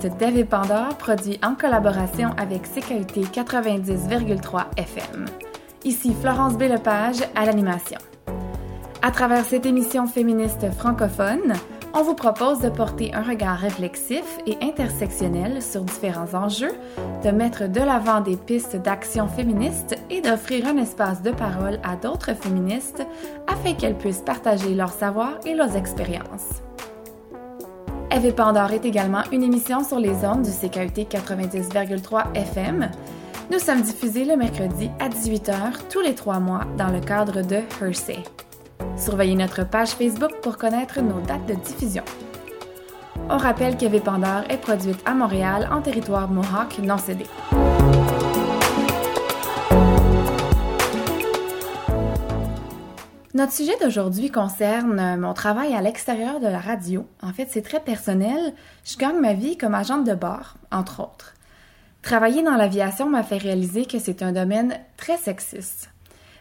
podcast Dev et Pandore produit en collaboration avec CKUT 90,3 FM. Ici Florence B. Lepage à l'animation. À travers cette émission féministe francophone, on vous propose de porter un regard réflexif et intersectionnel sur différents enjeux, de mettre de l'avant des pistes d'action féministes et d'offrir un espace de parole à d'autres féministes afin qu'elles puissent partager leurs savoirs et leurs expériences. Eve Pandore est également une émission sur les ondes du CKUT 90,3 FM. Nous sommes diffusés le mercredi à 18h tous les trois mois dans le cadre de Hersey. Surveillez notre page Facebook pour connaître nos dates de diffusion. On rappelle qu'Eve Pandore est produite à Montréal en territoire Mohawk non cédé. Notre sujet d'aujourd'hui concerne mon travail à l'extérieur de la radio. En fait, c'est très personnel. Je gagne ma vie comme agente de bord, entre autres. Travailler dans l'aviation m'a fait réaliser que c'est un domaine très sexiste.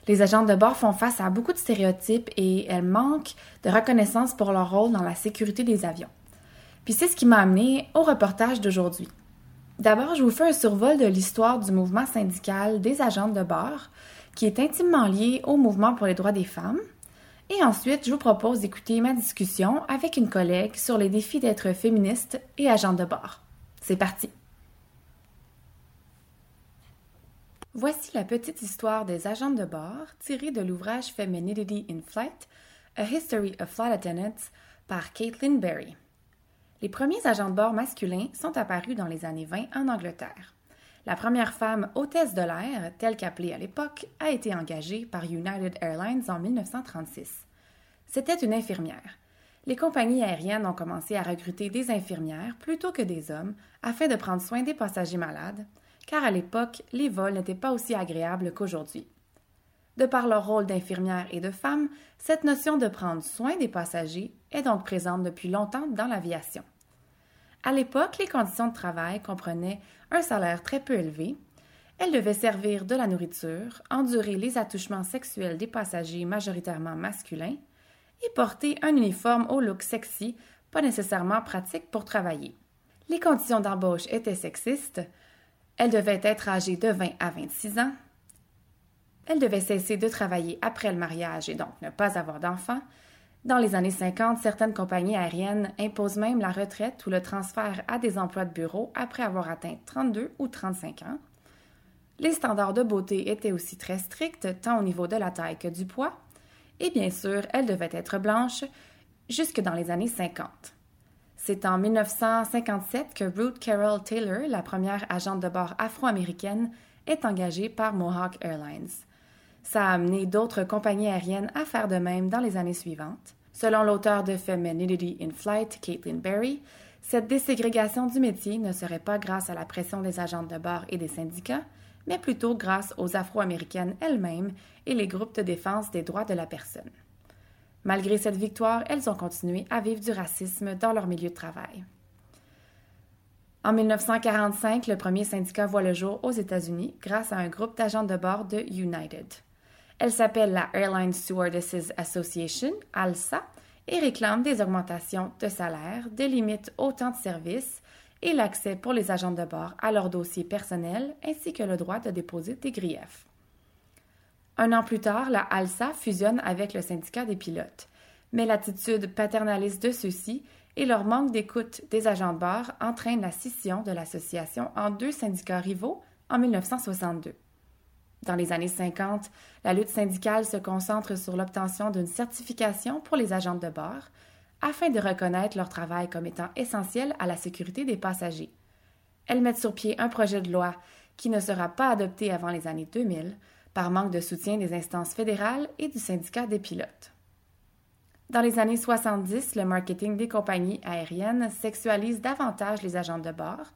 Les agentes de bord font face à beaucoup de stéréotypes et elles manquent de reconnaissance pour leur rôle dans la sécurité des avions. Puis c'est ce qui m'a amené au reportage d'aujourd'hui. D'abord, je vous fais un survol de l'histoire du mouvement syndical des agentes de bord, qui est intimement lié au mouvement pour les droits des femmes. Et ensuite, je vous propose d'écouter ma discussion avec une collègue sur les défis d'être féministe et agente de bord. C'est parti! Voici la petite histoire des agents de bord tirée de l'ouvrage Femininity in Flight, A History of Flight Attendants par Caitlin Berry. Les premiers agents de bord masculins sont apparus dans les années 20 en Angleterre. La première femme hôtesse de l'air, telle qu'appelée à l'époque, a été engagée par United Airlines en 1936. C'était une infirmière. Les compagnies aériennes ont commencé à recruter des infirmières plutôt que des hommes afin de prendre soin des passagers malades, car à l'époque, les vols n'étaient pas aussi agréables qu'aujourd'hui. De par leur rôle d'infirmière et de femme, cette notion de prendre soin des passagers est donc présente depuis longtemps dans l'aviation. À l'époque, les conditions de travail comprenaient un salaire très peu élevé, elles devaient servir de la nourriture, endurer les attouchements sexuels des passagers majoritairement masculins et porter un uniforme au look sexy, pas nécessairement pratique pour travailler. Les conditions d'embauche étaient sexistes, elle devait être âgée de 20 à 26 ans. Elle devait cesser de travailler après le mariage et donc ne pas avoir d'enfants. Dans les années 50, certaines compagnies aériennes imposent même la retraite ou le transfert à des emplois de bureau après avoir atteint 32 ou 35 ans. Les standards de beauté étaient aussi très stricts, tant au niveau de la taille que du poids. Et bien sûr, elle devait être blanche jusque dans les années 50. C'est en 1957 que Ruth Carroll Taylor, la première agente de bord afro-américaine, est engagée par Mohawk Airlines. Ça a amené d'autres compagnies aériennes à faire de même dans les années suivantes. Selon l'auteur de Femininity in Flight, Caitlin Berry, cette déségrégation du métier ne serait pas grâce à la pression des agentes de bord et des syndicats, mais plutôt grâce aux Afro-Américaines elles-mêmes et les groupes de défense des droits de la personne. Malgré cette victoire, elles ont continué à vivre du racisme dans leur milieu de travail. En 1945, le premier syndicat voit le jour aux États-Unis grâce à un groupe d'agents de bord de United. Elle s'appelle la Airline Stewardesses Association, ALSA, et réclame des augmentations de salaire, des limites au temps de service et l'accès pour les agents de bord à leurs dossiers personnels ainsi que le droit de déposer des griefs. Un an plus tard, la ALSA fusionne avec le syndicat des pilotes. Mais l'attitude paternaliste de ceux-ci et leur manque d'écoute des agents de bord entraînent la scission de l'association en deux syndicats rivaux en 1962. Dans les années 50, la lutte syndicale se concentre sur l'obtention d'une certification pour les agents de bord afin de reconnaître leur travail comme étant essentiel à la sécurité des passagers. Elles mettent sur pied un projet de loi qui ne sera pas adopté avant les années 2000 par manque de soutien des instances fédérales et du syndicat des pilotes. Dans les années 70, le marketing des compagnies aériennes sexualise davantage les agents de bord.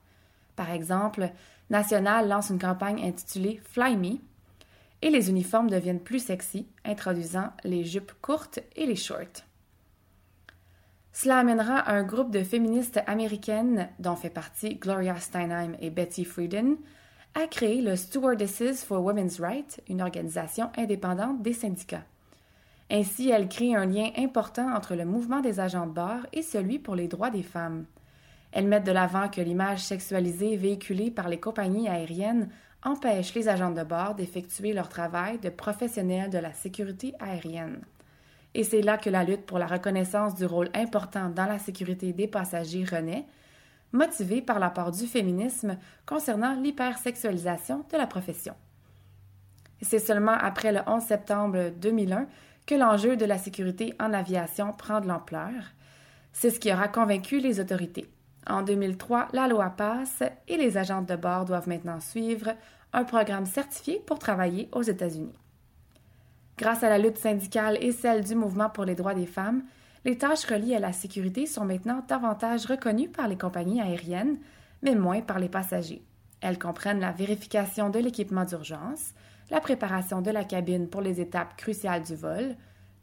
Par exemple, National lance une campagne intitulée Fly Me et les uniformes deviennent plus sexy, introduisant les jupes courtes et les shorts. Cela amènera un groupe de féministes américaines, dont fait partie Gloria Steinem et Betty Friedan, a créé le Stewardesses for Women's Rights, une organisation indépendante des syndicats. Ainsi, elle crée un lien important entre le mouvement des agents de bord et celui pour les droits des femmes. Elles mettent de l'avant que l'image sexualisée véhiculée par les compagnies aériennes empêche les agents de bord d'effectuer leur travail de professionnels de la sécurité aérienne. Et c'est là que la lutte pour la reconnaissance du rôle important dans la sécurité des passagers renaît, motivée par l'apport du féminisme concernant l'hypersexualisation de la profession. C'est seulement après le 11 septembre 2001 que l'enjeu de la sécurité en aviation prend de l'ampleur. C'est ce qui aura convaincu les autorités. En 2003, la loi passe et les agents de bord doivent maintenant suivre un programme certifié pour travailler aux États-Unis. Grâce à la lutte syndicale et celle du mouvement pour les droits des femmes, les tâches reliées à la sécurité sont maintenant davantage reconnues par les compagnies aériennes, mais moins par les passagers. Elles comprennent la vérification de l'équipement d'urgence, la préparation de la cabine pour les étapes cruciales du vol,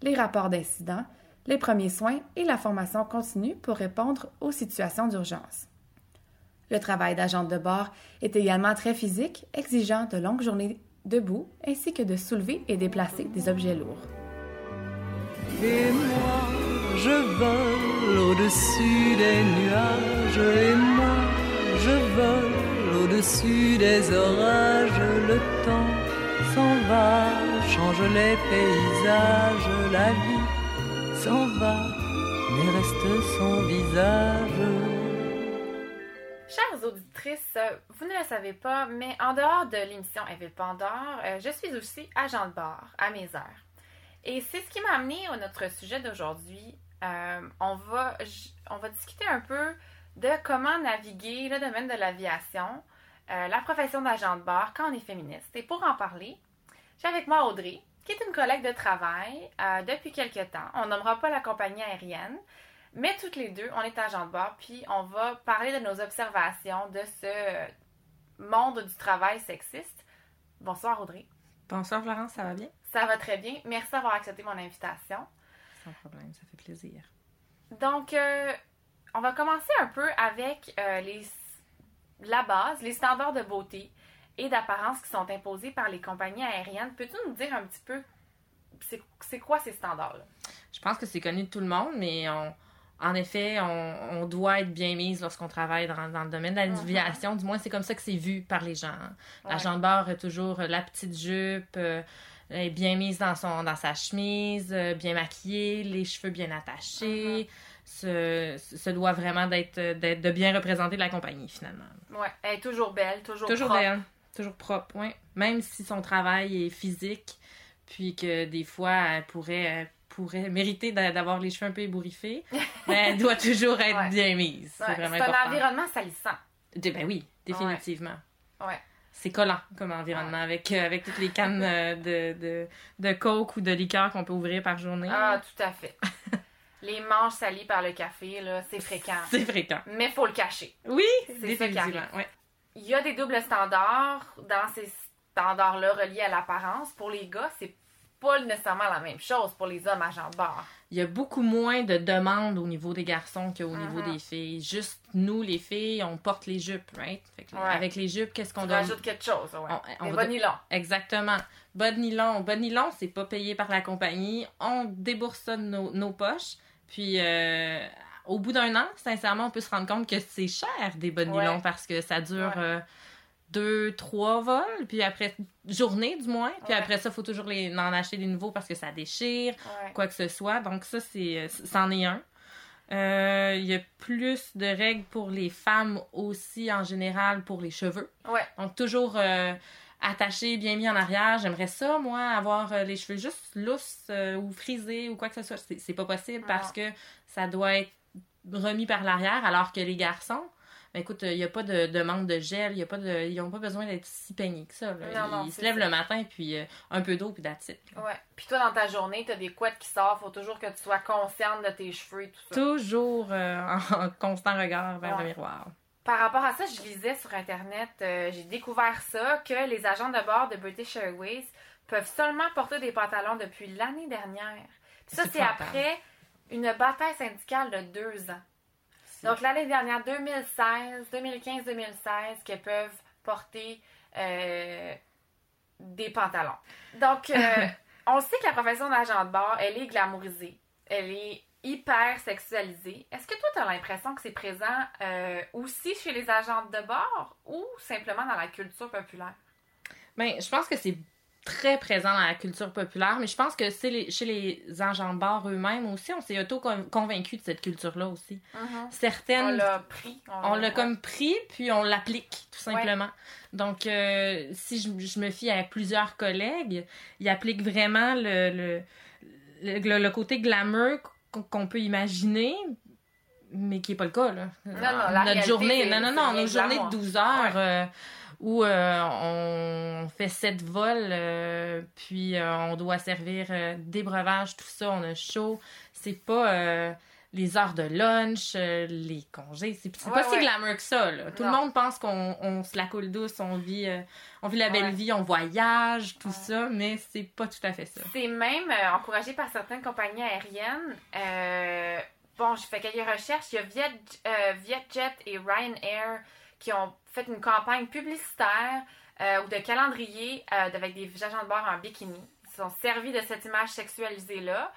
les rapports d'incidents, les premiers soins et la formation continue pour répondre aux situations d'urgence. Le travail d'agent de bord est également très physique, exigeant de longues journées debout ainsi que de soulever et déplacer des objets lourds. Et moi, je vole au-dessus des nuages, et moi, je vole au-dessus des orages. Le temps s'en va, change les paysages, la vie s'en va, mais reste son visage. Chères auditrices, vous ne le savez pas, mais en dehors de l'émission Evil Pandore, euh, je suis aussi agent de bord à mes heures. Et c'est ce qui m'a amené à notre sujet d'aujourd'hui. Euh, on, va, on va discuter un peu de comment naviguer le domaine de l'aviation, euh, la profession d'agent de bord quand on est féministe. Et pour en parler, j'ai avec moi Audrey, qui est une collègue de travail depuis quelques temps. On nommera pas la compagnie aérienne, mais toutes les deux, on est agent de bord, puis on va parler de nos observations de ce monde du travail sexiste. Bonsoir Audrey. Bonsoir Florence, ça va bien? Ça va très bien. Merci d'avoir accepté mon invitation. Sans problème, ça fait plaisir. Donc, euh, on va commencer un peu avec euh, les, la base, les standards de beauté et d'apparence qui sont imposés par les compagnies aériennes. Peux-tu nous dire un petit peu c'est quoi ces standards-là? Je pense que c'est connu de tout le monde, mais on, en effet, on, doit être bien mise lorsqu'on travaille dans, le domaine de l'aviation. Du moins, c'est comme ça que c'est vu par les gens. La jambe bord a toujours la petite jupe, euh, est bien mise dans, son, dans sa chemise, euh, bien maquillée, les cheveux bien attachés. se, se, doit vraiment d'être de bien représenter la compagnie, finalement. Oui, elle est toujours belle, toujours, toujours propre. belle, toujours propre, oui. Même si son travail est physique, puis que des fois, elle pourrait pourrait mériter d'avoir les cheveux un peu ébouriffés, mais elle doit toujours être bien mise. C'est vraiment important. C'est un environnement salissant. ben oui, définitivement. Ouais. C'est collant comme environnement avec, euh, avec toutes les cannes euh, de, de, de, coke ou de liqueur qu'on peut ouvrir par journée. Ah, tout à fait. les manches salies par le café, là, c'est fréquent. C'est fréquent. Mais il faut le cacher. Oui, définitivement. Ouais. Il y a des doubles standards dans ces standards-là reliés à l'apparence. Pour les gars, c'est pas nécessairement la même chose pour les hommes de bord. Il y a beaucoup moins de demandes au niveau des garçons qu'au niveau mhm. des filles. Juste nous, les filles, on porte les jupes, right? Avec les jupes, qu'est-ce qu'on doit... On rajoute quelque chose, ouais. On, bas nylon. Exactement. Bas de nylon. Bas de nylon, c'est pas payé par la compagnie. On débourse ça de nos, poches. Puis... Euh, au bout d'un an, sincèrement, on peut se rendre compte que c'est cher des bas de nylon parce que ça dure euh, deux, trois vols, puis après, journée du moins, puis après ça, il faut toujours les, en acheter des nouveaux parce que ça déchire, quoi que ce soit. Donc ça, c'est, c'en est un. Euh, il y a plus de règles pour les femmes aussi en général pour les cheveux. Ouais. Donc toujours euh, attachés, bien mis en arrière. J'aimerais ça, moi, avoir euh, les cheveux juste lousses ou frisés ou quoi que ce soit. C'est, pas possible parce que ça doit être remis par l'arrière alors que les garçons, ben, écoute, il n'y a pas de, de, manque de gel, y a pas de, ils n'ont pas besoin d'être si peignés que ça. ils, se lèvent le matin, puis euh, un peu d'eau, puis d'attitude. Ouais. Puis toi, dans ta journée, tu as des couettes qui sortent, faut toujours que tu sois consciente de tes cheveux et tout ça. Toujours euh, en constant regard vers le miroir. Par rapport à ça, je lisais sur Internet, euh, j'ai découvert ça, que les agents de bord de British Airways peuvent seulement porter des pantalons depuis l'année dernière. ça, c'est après une bataille syndicale de deux ans. Donc, l'année dernière, 2016, 2015-2016, qu'elles peuvent porter euh, des pantalons. Donc, euh, on sait que la profession d'agent de bord, elle est glamourisée. Elle est hyper sexualisé. Est-ce que toi, tu as l'impression que c'est présent euh, aussi chez les agents de bord ou simplement dans la culture populaire? Ben, je pense que c'est très présent dans la culture populaire, mais je pense que c'est les, chez les bar eux-mêmes aussi, on s'est auto-convaincu de cette culture-là aussi. Mm-hmm. Certaines... On l'a pris. On l'a comme pris, puis on l'applique, tout simplement. Donc, euh, si je, je, me fie à plusieurs collègues, ils appliquent vraiment le, le, le, le côté glamour qu'on peut imaginer, mais qui n'est pas le cas. Là. Non, non, la Notre journée, non, non, non, nos journées de 12 heures euh, où euh, on fait sept vols, euh, puis euh, on doit servir des breuvages, tout ça, on a chaud. C'est pas les heures de lunch, les congés. C'est Ouais, pas si glamour que ça. Là. Tout Non. le monde pense qu'on on se la coule douce, on vit, on vit la belle Ouais. vie, on voyage, tout ça, mais c'est pas tout à fait ça. C'est même encouragé par certaines compagnies aériennes. Bon, j'ai fait quelques recherches. Il y a Viet, Vietjet et Ryanair qui ont fait une campagne publicitaire euh, ou de calendrier euh, avec des agents de bord en bikini. Ils sont servis de cette image sexualisée-là.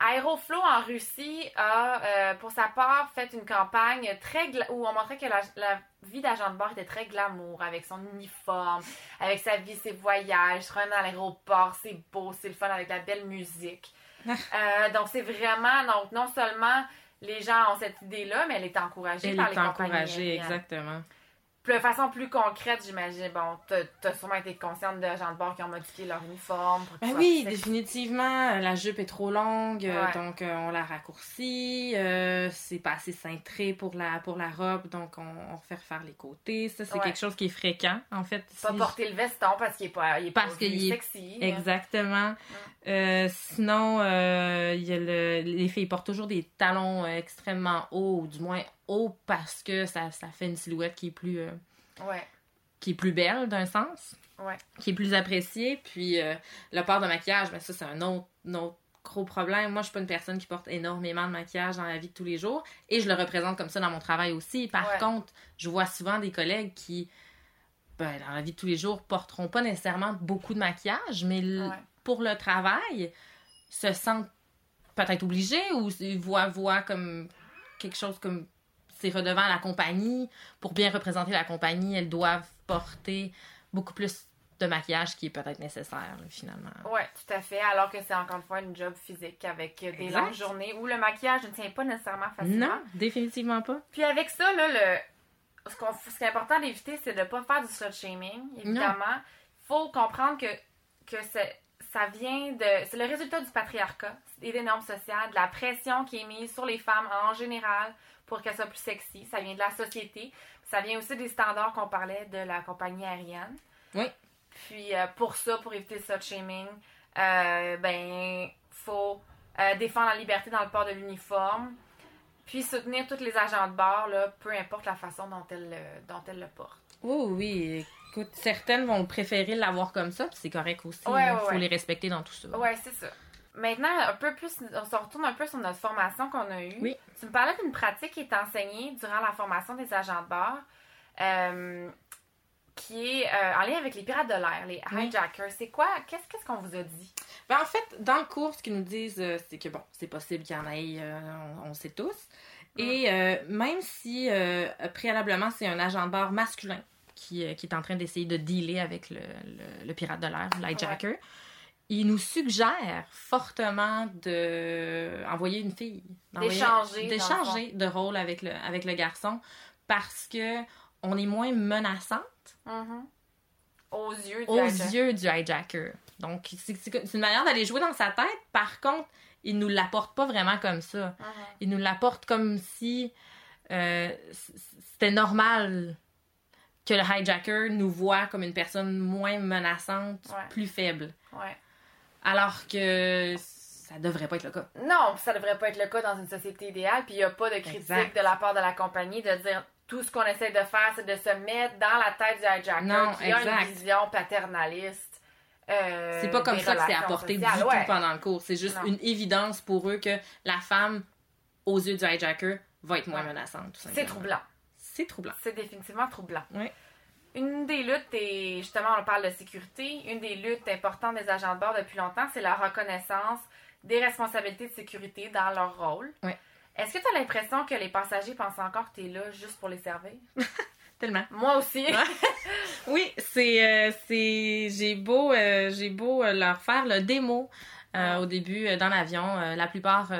Aeroflow en Russie a, euh, pour sa part, fait une campagne très où on montrait que la, la vie d'agent de bord était très glamour, avec son uniforme, avec sa vie, ses voyages, se rendre à l'aéroport, c'est beau, c'est le fun avec la belle musique. Euh, donc c'est vraiment, donc non seulement les gens ont cette idée-là, mais elle est encouragée Elle par est les compagnies encouragée, aériennes. exactement. De façon plus concrète, j'imagine, bon, t'as sûrement été consciente de gens de bord qui ont modifié leur uniforme. Pour Ben oui, définitivement. euh, La jupe est trop longue, euh, donc euh, on la raccourcit. euh, c'est pas assez cintré pour la, pour la robe, donc on, on fait refaire les côtés. Ça, c'est Ouais. quelque chose qui est fréquent, en fait. Pas ici. porter le veston parce qu'il est pas, il est Parce pas est- sexy. Exactement. Sinon, il y a le- les filles portent toujours des talons extrêmement hauts, ou du moins hauts parce que ça, ça fait une silhouette qui est plus, euh, Ouais, qui est plus belle d'un sens. ouais. qui est plus apprécié. Puis euh, le port de maquillage, ben ça, c'est un autre, un autre gros problème. Moi, je suis pas une personne qui porte énormément de maquillage dans la vie de tous les jours. Et je le représente comme ça dans mon travail aussi. Par Ouais. contre, je vois souvent des collègues qui, ben, dans la vie de tous les jours, porteront pas nécessairement beaucoup de maquillage, mais Ouais. pour le travail, se sentent peut-être obligés ou voient, voient comme quelque chose comme c'est redevant à la compagnie. Pour bien représenter la compagnie, elles doivent porter beaucoup plus de maquillage qui est peut-être nécessaire, là, finalement. Ouais, tout à fait. Alors que c'est encore une fois une job physique avec des Exact. longues journées où le maquillage ne tient pas nécessairement facilement. Non, définitivement pas. Puis avec ça, là, le... ce, qu'on- ce qui est important d'éviter, c'est de ne pas faire du slut shaming, évidemment. Il faut comprendre que, que c'est- ça vient de. C'est le résultat du patriarcat et des normes sociales, de la pression qui est mise sur les femmes en général pour qu'elles soient plus sexy. Ça vient de la société. Ça vient aussi des standards qu'on parlait de la compagnie aérienne. Oui. Puis euh, pour ça, pour éviter le slut shaming, euh, ben, faut euh, défendre la liberté dans le port de l'uniforme. Puis soutenir tous les agents de bord, là, peu importe la façon dont elles, le- dont elles le portent. Oh oui, écoute, certaines vont préférer l'avoir comme ça, puis c'est correct aussi. Il Ouais, ouais, faut les respecter dans tout ça. Ouais, c'est ça. Maintenant, un peu plus, on se retourne un peu sur notre formation qu'on a eue. Oui. Tu me parlais d'une pratique qui est enseignée durant la formation des agents de bord, euh, qui est euh, en lien avec les pirates de l'air, les Oui. hijackers. C'est quoi? Qu'est-ce qu'est-ce qu'on vous a dit? Ben, en fait, dans le cours, ce qu'ils nous disent, euh, c'est que bon, c'est possible qu'il y en ait, euh, on, on sait tous. Et euh, même si euh, préalablement c'est un agent de bord masculin qui, euh, qui est en train d'essayer de dealer avec le, le- le pirate de l'air, l'hijacker, il nous suggère fortement de envoyer une fille. D'échanger, D'échanger de rôle avec le, avec le garçon parce que on est moins menaçante Mhm. Aux yeux du aux hijacker. yeux du hijacker. Donc, c'est une manière d'aller jouer dans sa tête. Par contre, il nous l'apporte pas vraiment comme ça. Mhm. Il nous l'apporte comme si euh, c'était normal que le hijacker nous voit comme une personne moins menaçante, Ouais. plus faible. Ouais. Alors que ça devrait pas être le cas. Non, ça devrait pas être le cas dans une société idéale, puis il n'y a pas de critique Exact. de la part de la compagnie de dire tout ce qu'on essaie de faire, c'est de se mettre dans la tête du hijacker Non, qui a exact. une vision paternaliste. euh, C'est pas comme ça que c'est apporté sociales. du Ouais. tout pendant le cours. C'est juste Non. une évidence pour eux que la femme, aux yeux du hijacker, va être moins menaçante. C'est troublant. C'est troublant. C'est définitivement troublant. Une des luttes, et justement, on parle de sécurité, une des luttes importantes des agents de bord depuis longtemps, c'est la reconnaissance des responsabilités de sécurité dans leur rôle. Ouais. Est-ce que tu as l'impression que les passagers pensent encore que tu es là juste pour les servir? Tellement. Moi aussi. Oui, c'est euh, c'est j'ai beau euh, j'ai beau euh, leur faire le démo euh, au début dans l'avion, la plupart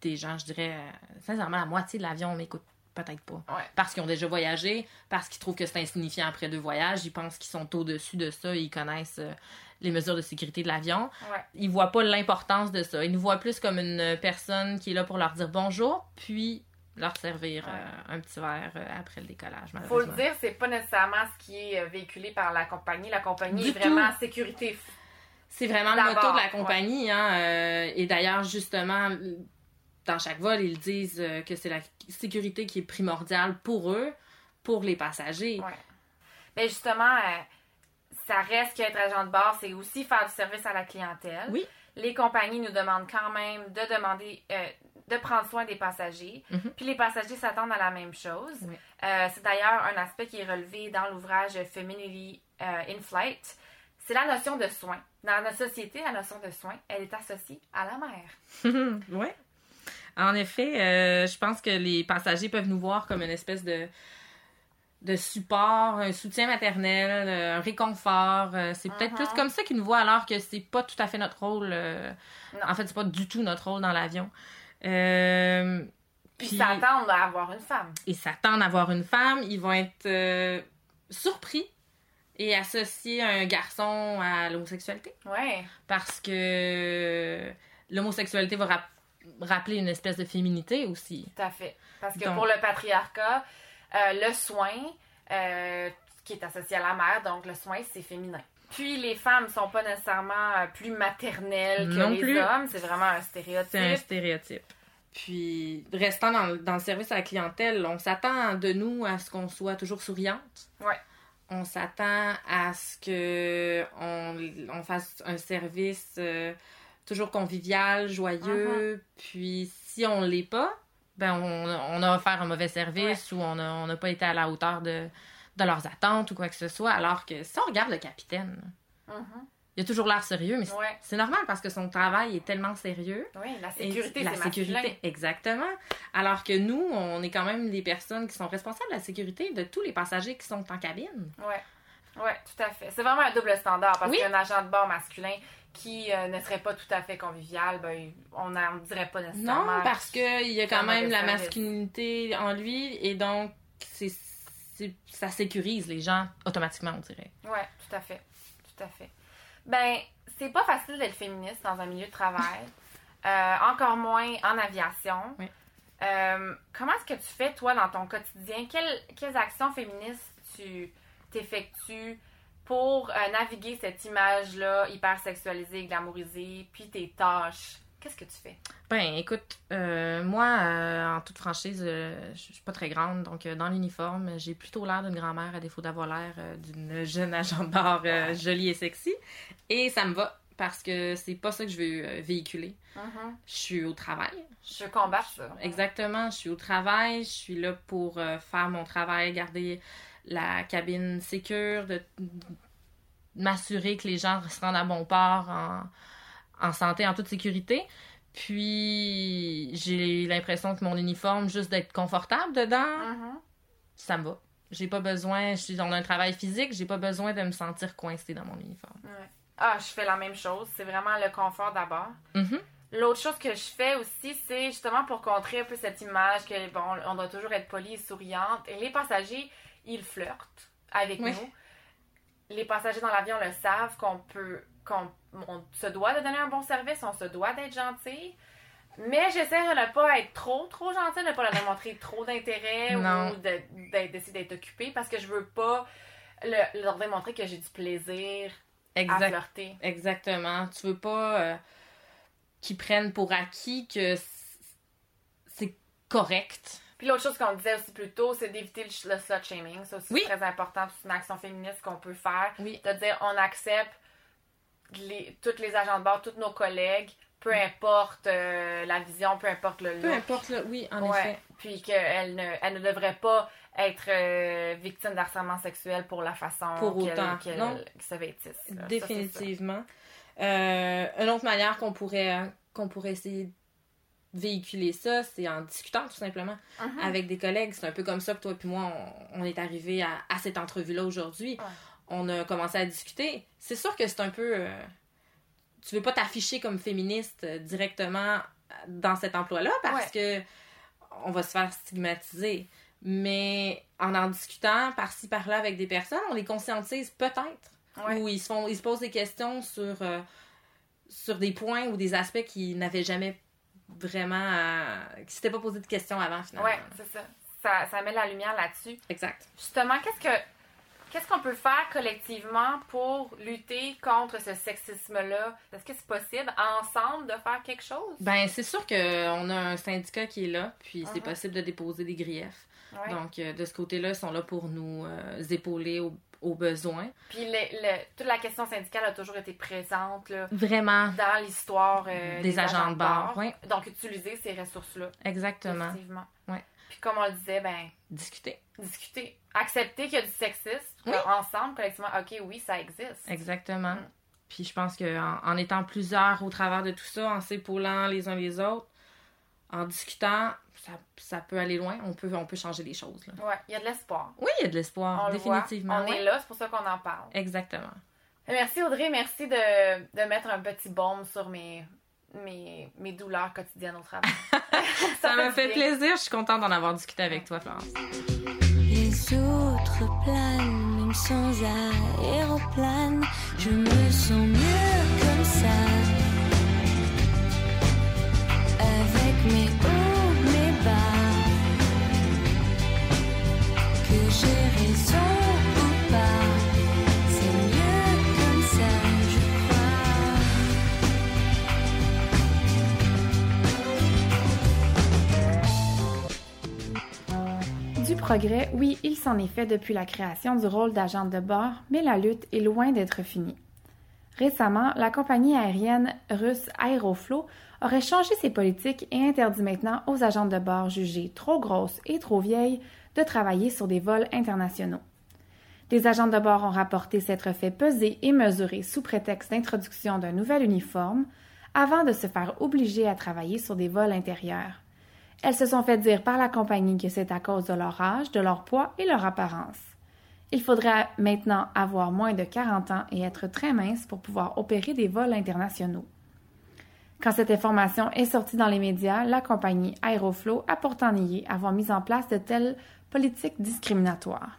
des gens, je dirais sincèrement la moitié de l'avion m'écoute peut-être pas Ouais. parce qu'ils ont déjà voyagé, parce qu'ils trouvent que c'est insignifiant après deux voyages, ils pensent qu'ils sont au-dessus de ça, ils connaissent euh, les mesures de sécurité de l'avion. Ouais. Ils voient pas l'importance de ça. Ils nous voient plus comme une personne qui est là pour leur dire bonjour, puis leur servir Ouais. euh, un petit verre euh, après le décollage, Faut le dire, c'est pas nécessairement ce qui est véhiculé par la compagnie. La compagnie Du est vraiment tout. sécurité. C'est vraiment le motto de la compagnie. Hein, et d'ailleurs, justement, dans chaque vol, ils disent euh, que c'est la sécurité qui est primordiale pour eux, pour les passagers. Ouais. Mais justement, euh, ça reste qu'être agent de bord, c'est aussi faire du service à la clientèle. Oui. Les compagnies nous demandent quand même de demander, euh, de prendre soin des passagers. Mhm. Puis les passagers s'attendent à la même chose. Oui. Euh, c'est d'ailleurs un aspect qui est relevé dans l'ouvrage Femininity euh, in Flight. C'est la notion de soin. Dans notre société, la notion de soin, elle est associée à la mère. ouais. En effet, euh, je pense que les passagers peuvent nous voir comme une espèce de de support, un soutien maternel, euh, un réconfort. Euh, c'est peut-être Mhm. plus comme ça qu'ils nous voient alors que c'est pas tout à fait notre rôle. euh. En fait, c'est pas du tout notre rôle dans l'avion. Euh, Puis puis- s'attendent à avoir une femme. ils s'attendent à voir une femme, ils vont être euh, surpris et associer un garçon à l'homosexualité Ouais. parce que l'homosexualité va rap- rappeler une espèce de féminité aussi. Tout à fait. Parce que Donc- pour le patriarcat, euh, le soin, euh, qui est associé à la mère, donc le soin, c'est féminin. Puis les femmes sont pas nécessairement euh, plus maternelles que Non les plus. hommes, c'est vraiment un stéréotype. C'est un stéréotype. Puis, restant dans, dans le service à la clientèle, on s'attend de nous à ce qu'on soit toujours souriante. Ouais. On s'attend à ce que on, on fasse un service euh, toujours convivial, joyeux. Uh-huh. Puis, si on l'est pas, ben on, on a offert un mauvais service ou on n'a on pas été à la hauteur de, de leurs attentes ou quoi que ce soit. Alors que si on regarde le capitaine, Mhm. il a toujours l'air sérieux, mais c'est- Ouais. c'est normal parce que son travail est tellement sérieux. Oui, la Et sécurité, la sécurité, masculin. exactement. Alors que nous, on est quand même des personnes qui sont responsables de la sécurité de tous les passagers qui sont en cabine. Ouais. Ouais, tout à fait. C'est vraiment un double standard parce Oui. qu'un agent de bord masculin qui euh, ne serait pas tout à fait convivial, ben, on ne dirait pas nécessairement. Non, parce qu'il y a quand même la masculinité en lui et donc c'est, ça sécurise les gens automatiquement, on dirait. Ouais, tout à fait. Tout à fait. Ben, c'est pas facile d'être féministe dans un milieu de travail. Euh, encore moins en aviation. Oui. Euh, comment est-ce que tu fais, toi, dans ton quotidien? Quelles, quelles actions féministes tu t'effectues pour euh, naviguer cette image-là hyper sexualisée, glamourisée, puis tes tâches? Qu'est-ce que tu fais? Ben, écoute, euh, moi, euh, en toute franchise, je suis pas très grande, donc dans l'uniforme, j'ai plutôt l'air d'une grand-mère à défaut d'avoir l'air d'une jeune agent euh, jolie et sexy. Et ça me va, parce que c'est pas ça que je veux véhiculer. Mhm. Je suis au travail. Je combattre ça. Exactement, je suis au travail, je suis là pour faire mon travail, garder la cabine sécure, de, de m'assurer que les gens se rendent à bon port en, en santé, en toute sécurité. Puis j'ai l'impression que mon uniforme, juste d'être confortable dedans, Mhm. ça me va. J'ai pas besoin, je suis dans un travail physique, j'ai pas besoin de me sentir coincée dans mon uniforme. Ouais. Ah, je fais la même chose. C'est vraiment le confort d'abord. Mhm. L'autre chose que je fais aussi, c'est justement pour contrer un peu cette image que, bon, on doit toujours être poli et souriante. Et les passagers, ils flirtent avec Oui. nous. Les passagers dans l'avion le savent qu'on peut, qu'on on se doit de donner un bon service, on se doit d'être gentil. Mais j'essaie de ne pas être trop, trop gentil, de ne pas leur démontrer trop d'intérêt ou de- d'être- d'essayer d'être occupé parce que je veux pas le- leur démontrer que j'ai du plaisir à flirter. Exactement. Tu veux pas euh, qu'ils prennent pour acquis que c'est correct. Puis l'autre chose qu'on disait aussi plus tôt, c'est d'éviter le, le slut shaming. Ça aussi, Oui. c'est très important. C'est une action féministe qu'on peut faire. Oui. De dire, on accepte les, tous les agents de bord, tous nos collègues peu importe euh, la vision, peu importe le Peu look. importe, là, oui, en Ouais. effet. Puis qu'elle ne, elle ne devrait pas être euh, victime d'harcèlement sexuel pour la façon qu'elle non. qu'elle se vêtisse. Ça, Définitivement. Euh, une autre manière qu'on pourrait, qu'on pourrait essayer de véhiculer ça, c'est en discutant tout simplement. Mhm. avec des collègues. C'est un peu comme ça que toi et moi, on, on est arrivé à, à cette entrevue-là aujourd'hui. Ouais. On a commencé à discuter. C'est sûr que c'est un peu... euh, tu veux pas t'afficher comme féministe euh, directement dans cet emploi-là parce que on va se faire stigmatiser. Mais en en discutant par-ci par-là avec des personnes, on les conscientise peut-être. Ouais. Ou ils se, font, ils se posent des questions sur, euh, sur des points ou des aspects qu'ils n'avaient jamais vraiment... euh, qui s'étaient pas posé de questions avant, finalement. Ouais, c'est ça. ça. Ça met la lumière là-dessus. Exact. Justement, qu'est-ce que qu'est-ce qu'on peut faire collectivement pour lutter contre ce sexisme-là? Est-ce que c'est possible, ensemble, de faire quelque chose? Ben, c'est sûr qu'on a un syndicat qui est là, puis c'est Mhm. possible de déposer des griefs. Ouais. Donc, euh, de ce côté-là, ils sont là pour nous euh, épauler aux, aux besoins. Puis le- le- toute la question syndicale a toujours été présente là, Vraiment. dans l'histoire euh, Des agents de oui. Donc, utiliser ces ressources-là. Exactement. Effectivement. Ouais. Puis comme on le disait, ben, Discuter. discuter. Accepter qu'il y a du sexisme. Oui. Ensemble, collectivement, OK, oui, ça existe. Exactement. Mm. Puis je pense qu'en en étant plusieurs au travers de tout ça, en s'épaulant les uns les autres, en discutant, ça, ça peut aller loin. On peut, on peut changer les choses. Là. Ouais, il y a de l'espoir. Oui, il y a de l'espoir, le voit. définitivement. On ouais. est là, c'est pour ça qu'on en parle. Exactement. Merci Audrey, merci de, de mettre un petit baume sur mes, mes, mes douleurs quotidiennes au travail. Ça m'a fait plaisir. Je suis contente d'en avoir discuté avec toi, Florence. Les autres planent, même sans aéroplane. Je me sens mieux comme ça. Oui, il s'en est fait depuis la création du rôle d'agent de bord, mais la lutte est loin d'être finie. Récemment, la compagnie aérienne russe Aeroflot aurait changé ses politiques et interdit maintenant aux agents de bord jugés trop grosses et trop vieilles de travailler sur des vols internationaux. Des agents de bord ont rapporté s'être fait peser et mesurer sous prétexte d'introduction d'un nouvel uniforme avant de se faire obliger à travailler sur des vols intérieurs. Elles se sont fait dire par la compagnie que c'est à cause de leur âge, de leur poids et leur apparence. Il faudrait maintenant avoir moins de 40 ans et être très mince pour pouvoir opérer des vols internationaux. Quand cette information est sortie dans les médias, la compagnie Aeroflot a pourtant nié avoir mis en place de telles politiques discriminatoires.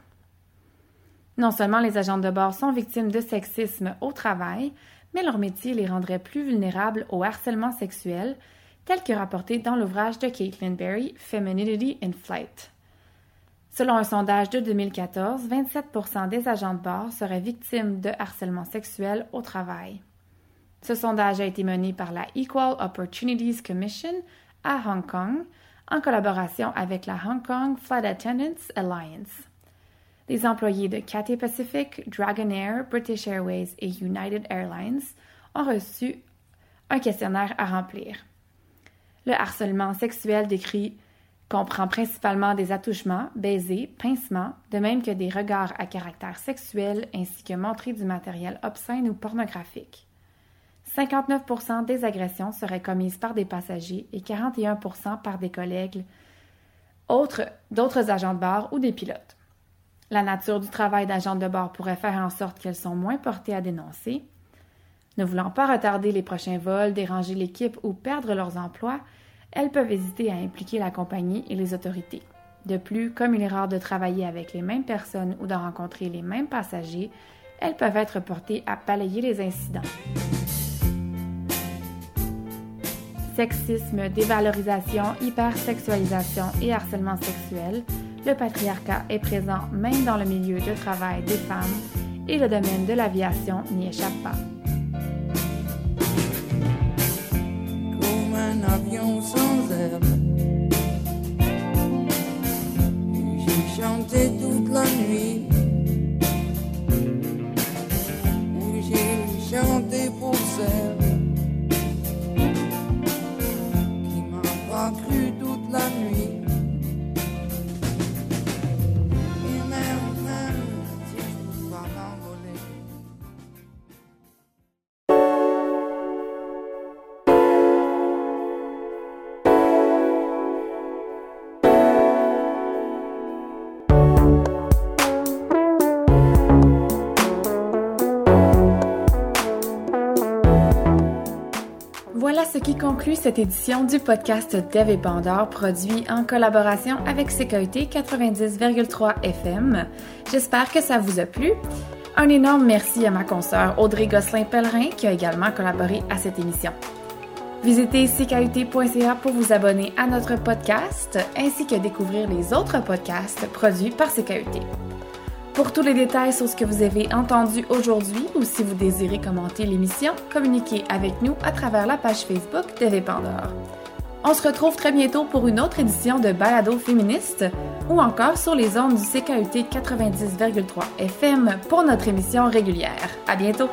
Non seulement les agents de bord sont victimes de sexisme au travail, mais leur métier les rendrait plus vulnérables au harcèlement sexuel, tel que rapporté dans l'ouvrage de Caitlin Berry, Femininity in Flight. Selon un sondage de 2014, 27% des agents de bord seraient victimes de harcèlement sexuel au travail. Ce sondage a été mené par la Equal Opportunities Commission à Hong Kong, en collaboration avec la Hong Kong Flight Attendants Alliance. Les employés de Cathay Pacific, Dragonair, British Airways et United Airlines ont reçu un questionnaire à remplir. Le harcèlement sexuel décrit comprend principalement des attouchements, baisers, pincements, de même que des regards à caractère sexuel ainsi que montrer du matériel obscène ou pornographique. 59% des agressions seraient commises par des passagers et 41% par des collègues autres, d'autres agents de bord ou des pilotes. La nature du travail d'agent de bord pourrait faire en sorte qu'elles sont moins portées à dénoncer. Ne voulant pas retarder les prochains vols, déranger l'équipe ou perdre leurs emplois, elles peuvent hésiter à impliquer la compagnie et les autorités. De plus, comme il est rare de travailler avec les mêmes personnes ou de rencontrer les mêmes passagers, elles peuvent être portées à balayer les incidents. Sexisme, dévalorisation, hypersexualisation et harcèlement sexuel, le patriarcat est présent même dans le milieu de travail des femmes et le domaine de l'aviation n'y échappe pas. Sans aile. J'ai chanté toute la nuit. J'ai chanté pour celle conclut cette édition du podcast Dev et Pandore produit en collaboration avec CKUT 90,3 FM. J'espère que ça vous a plu. Un énorme merci à ma consoeur Audrey Gosselin-Pellerin qui a également collaboré à cette émission. Visitez ckut.ca pour vous abonner à notre podcast ainsi que découvrir les autres podcasts produits par CKUT. Pour tous les détails sur ce que vous avez entendu aujourd'hui ou si vous désirez commenter l'émission, communiquez avec nous à travers la page Facebook TV Pandore. On se retrouve très bientôt pour une autre édition de Balado féministe ou encore sur les ondes du CKUT 90,3 FM pour notre émission régulière. À bientôt!